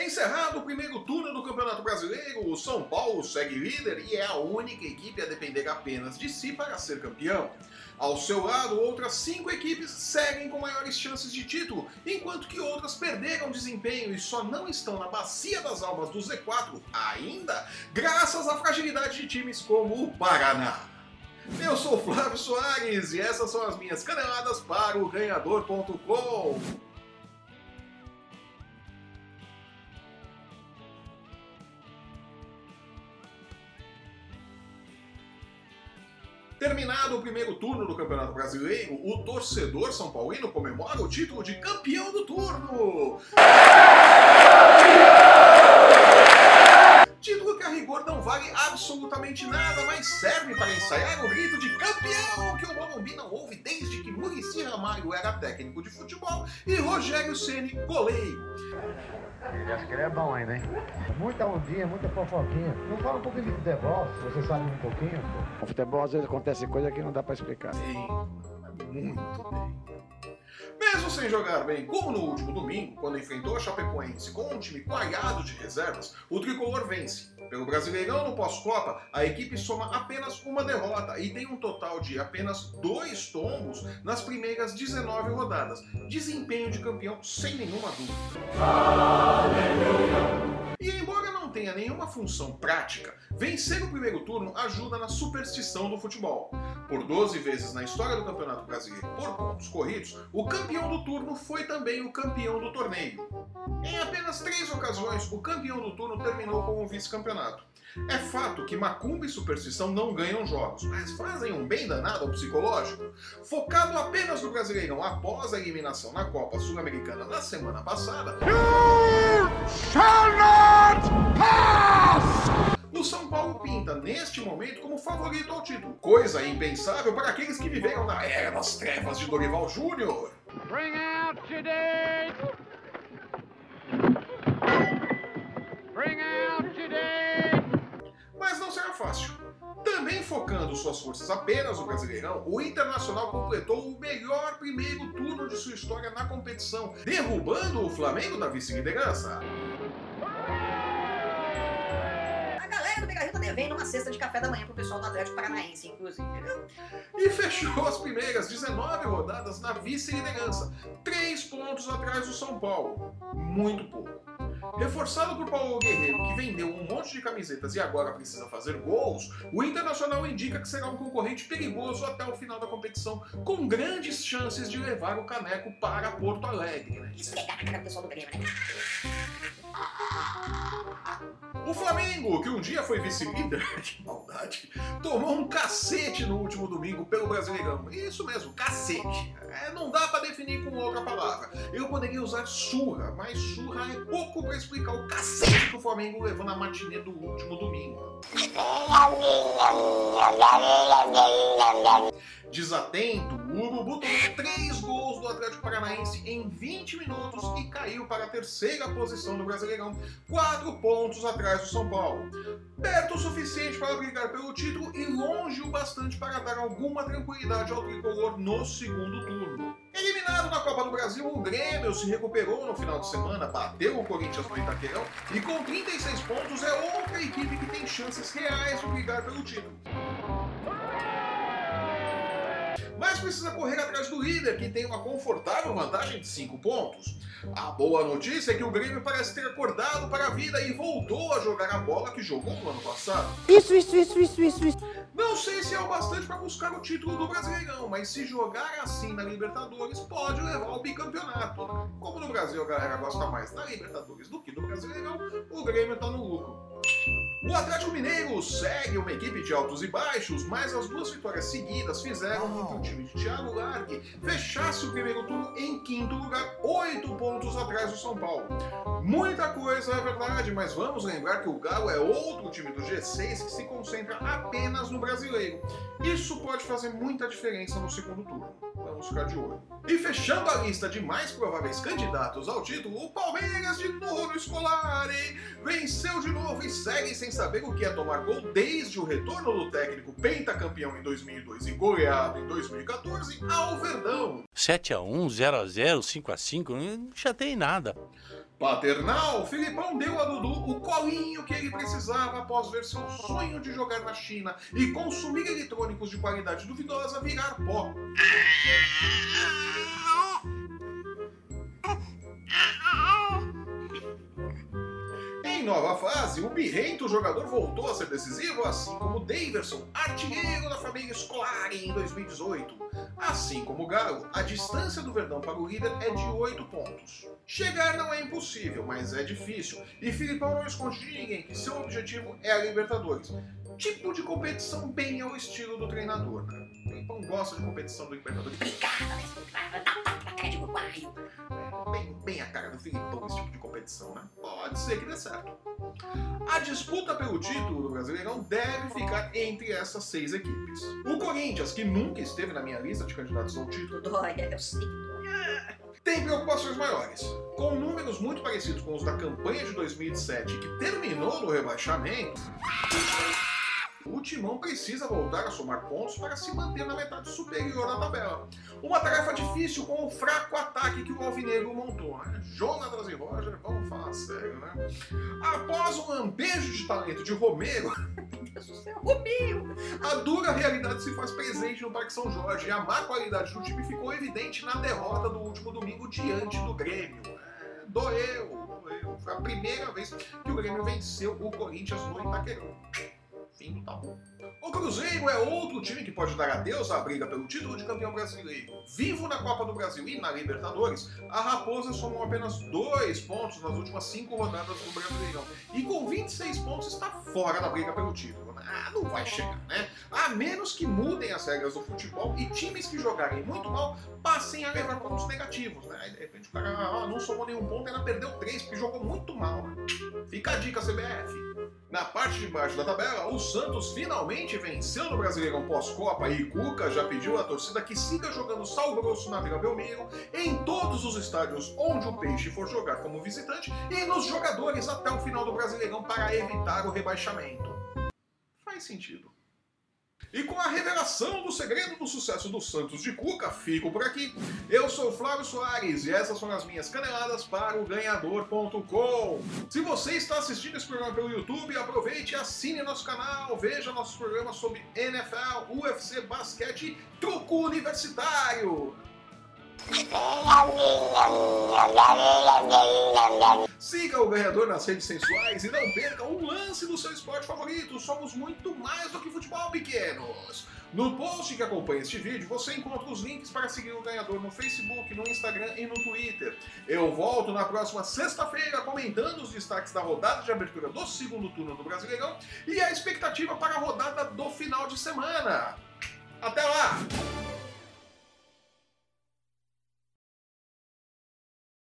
Encerrado o primeiro turno do Campeonato Brasileiro, o São Paulo segue líder e é a única equipe a depender apenas de si para ser campeão. Ao seu lado, outras cinco equipes seguem com maiores chances de título, enquanto que outras perderam desempenho e só não estão na bacia das almas do Z4 ainda, graças à fragilidade de times como o Paraná. Eu sou Flávio Soares e essas são as minhas caneladas para o Ganhador.com. Terminado o primeiro turno do Campeonato Brasileiro, o torcedor São Paulino comemora o título de campeão do turno. Título que a rigor não vale absolutamente nada, mas serve para ensaiar o grito de campeão que o Morumbi não ouve desde que Murici Ramalho era técnico de futebol e Rogério Ceni goleiro. Ele acha que ele é bom ainda, hein? Muita ondinha, muita fofoquinha. Não fala um pouquinho de futebol, se você sabe um pouquinho. No futebol às vezes acontece coisa que não dá pra explicar. Bem, muito bem. Mesmo sem jogar bem, como no último domingo, quando enfrentou a Chapecoense com um time coalhado de reservas, o tricolor vence. Pelo Brasileirão no pós-Copa, a equipe soma apenas uma derrota e tem um total de apenas dois tombos nas primeiras 19 rodadas. Desempenho de campeão sem nenhuma dúvida. E embora não tenha nenhuma função prática, vencer o primeiro turno ajuda na superstição do futebol. Por 12 vezes na história do Campeonato Brasileiro por pontos corridos, o campeão do turno foi também o campeão do torneio. Em apenas três ocasiões, o campeão do turno terminou com o vice-campeonato. É fato que macumba e superstição não ganham jogos, mas fazem um bem danado ao psicológico. Focado apenas no Brasileirão após a eliminação na Copa Sul-Americana na semana passada, o São Paulo pinta neste momento como favorito ao título, coisa impensável para aqueles que viveram na era das trevas de Dorival Júnior. Bring out date. Bring out your Focando suas forças apenas no Brasileirão, o Internacional completou o melhor primeiro turno de sua história na competição, derrubando o Flamengo da vice-liderança. A galera do Begarril tá devendo uma cesta de café da manhã pro pessoal do Atlético Paranaense, inclusive. e fechou as primeiras 19 rodadas na vice-liderança, três pontos atrás do São Paulo. Muito pouco. Reforçado por Paulo Guerreiro, que vendeu um monte de camisetas e agora precisa fazer gols, o Internacional indica que será um concorrente perigoso até o final da competição, com grandes chances de levar o caneco para Porto Alegre. né? Esfregar na cara pessoal do Grêmio, né? O Flamengo, que um dia foi vice-líder, que maldade, tomou um cacete no último domingo pelo Brasileirão. Isso mesmo, cacete. É, não dá pra definir com outra palavra. Eu poderia usar surra, mas surra é pouco pra explicar o cacete que o Flamengo levou na matinê do último domingo. Desatento, o Urubu tomou três Atlético Paranaense em 20 minutos e caiu para a terceira posição do Brasileirão, quatro pontos atrás do São Paulo. Perto o suficiente para brigar pelo título e longe o bastante para dar alguma tranquilidade ao tricolor no segundo turno. Eliminado na Copa do Brasil, o Grêmio se recuperou no final de semana, bateu o Corinthians no Itaquerão e com 36 pontos é outra equipe que tem chances reais de brigar pelo título. Mas precisa correr atrás do líder, que tem uma confortável vantagem de 5 pontos. A boa notícia é que o Grêmio parece ter acordado para a vida e voltou a jogar a bola que jogou no ano passado. Isso, isso, isso, isso, isso, isso. Não sei se é o bastante para buscar o título do Brasileirão, mas se jogar assim na Libertadores, pode levar ao bicampeonato. Como no Brasil a galera gosta mais da Libertadores do que do Brasileirão, o Grêmio está no lucro. O Atlético Mineiro segue uma equipe de altos e baixos, mas as duas vitórias seguidas fizeram com que o time de Thiago Largue fechasse o primeiro turno em quinto lugar, oito pontos atrás do São Paulo. Muita coisa é verdade, mas vamos lembrar que o Galo é outro time do G6 que se concentra apenas no brasileiro. Isso pode fazer muita diferença no segundo turno. Vamos ficar de olho. E fechando a lista de mais prováveis candidatos ao título, o Palmeiras de novo escolar, hein? Venceu de novo e segue sem saber o que é tomar gol desde o retorno do técnico pentacampeão em 2002 e goleado em 2014 ao Verdão. 7x1, 0x0, 5x5, não chatei nada. Paternal, Filipão deu a Dudu o colinho que ele precisava após ver seu sonho de jogar na China e consumir eletrônicos de qualidade duvidosa virar pó. Fase, o birrento jogador voltou a ser decisivo, assim como Daverson, artilheiro da família escolar em 2018. Assim como Galo, a distância do Verdão para o líder é de 8 pontos. Chegar não é impossível, mas é difícil, e Filipão não esconde de ninguém que seu objetivo é a Libertadores. Tipo de competição bem ao estilo do treinador? O Filipão gosta de competição do Libertadores. Né? Uruguaio. Bem, bem a cara do Filipão esse tipo de competição, né? Pode ser que dê certo. A disputa pelo título do Brasileirão deve ficar entre essas seis equipes. O Corinthians, que nunca esteve na minha lista de candidatos ao título, eu sei tem preocupações maiores. Com números muito parecidos com os da campanha de 2007, que terminou no rebaixamento, o Timão precisa voltar a somar pontos para se manter na metade superior da tabela. Uma tarefa difícil com o fraco ataque que o Alvinegro montou. Né? E Roger, vamos falar sério, né? Após um lampejo de talento de Romero, Romeu! a dura realidade se faz presente no Parque São Jorge e a má qualidade do time ficou evidente na derrota do último domingo diante do Grêmio. É, doeu, doeu. Foi a primeira vez que o Grêmio venceu o Corinthians no Itaquerão. Fim do tabu. O Cruzeiro é outro time que pode dar adeus à briga pelo título de campeão brasileiro. Vivo na Copa do Brasil e na Libertadores, a Raposa somou apenas dois pontos nas últimas cinco rodadas do Brasileirão. E com 26 pontos está fora da briga pelo título. Ah, não vai chegar, né? A menos que mudem as regras do futebol e times que jogarem muito mal passem a levar pontos negativos, né? Aí de repente o cara ah, não somou nenhum ponto, ainda perdeu três porque jogou muito mal, né? Fica a dica, CBF. Na parte de baixo da tabela, o Santos finalmente venceu no Brasileirão pós-Copa e Cuca já pediu à torcida que siga jogando sal grosso na Vila Belmiro, em todos os estádios onde o Peixe for jogar como visitante e nos jogadores até o final do Brasileirão para evitar o rebaixamento. Faz sentido. E com a revelação do segredo do sucesso do Santos de Cuca, fico por aqui. Eu sou Flávio Soares e essas são as minhas caneladas para o ganhador.com. Se você está assistindo esse programa pelo YouTube, aproveite e assine nosso canal, veja nossos programas sobre NFL, UFC, basquete e truco universitário. Siga o ganhador nas redes sensuais e não perca um lance do seu esporte favorito. Somos muito mais do que futebol pequenos. No post que acompanha este vídeo, você encontra os links para seguir o ganhador no Facebook, no Instagram e no Twitter. Eu volto na próxima sexta-feira comentando os destaques da rodada de abertura do segundo turno do Brasileirão e a expectativa para a rodada do final de semana. Até lá!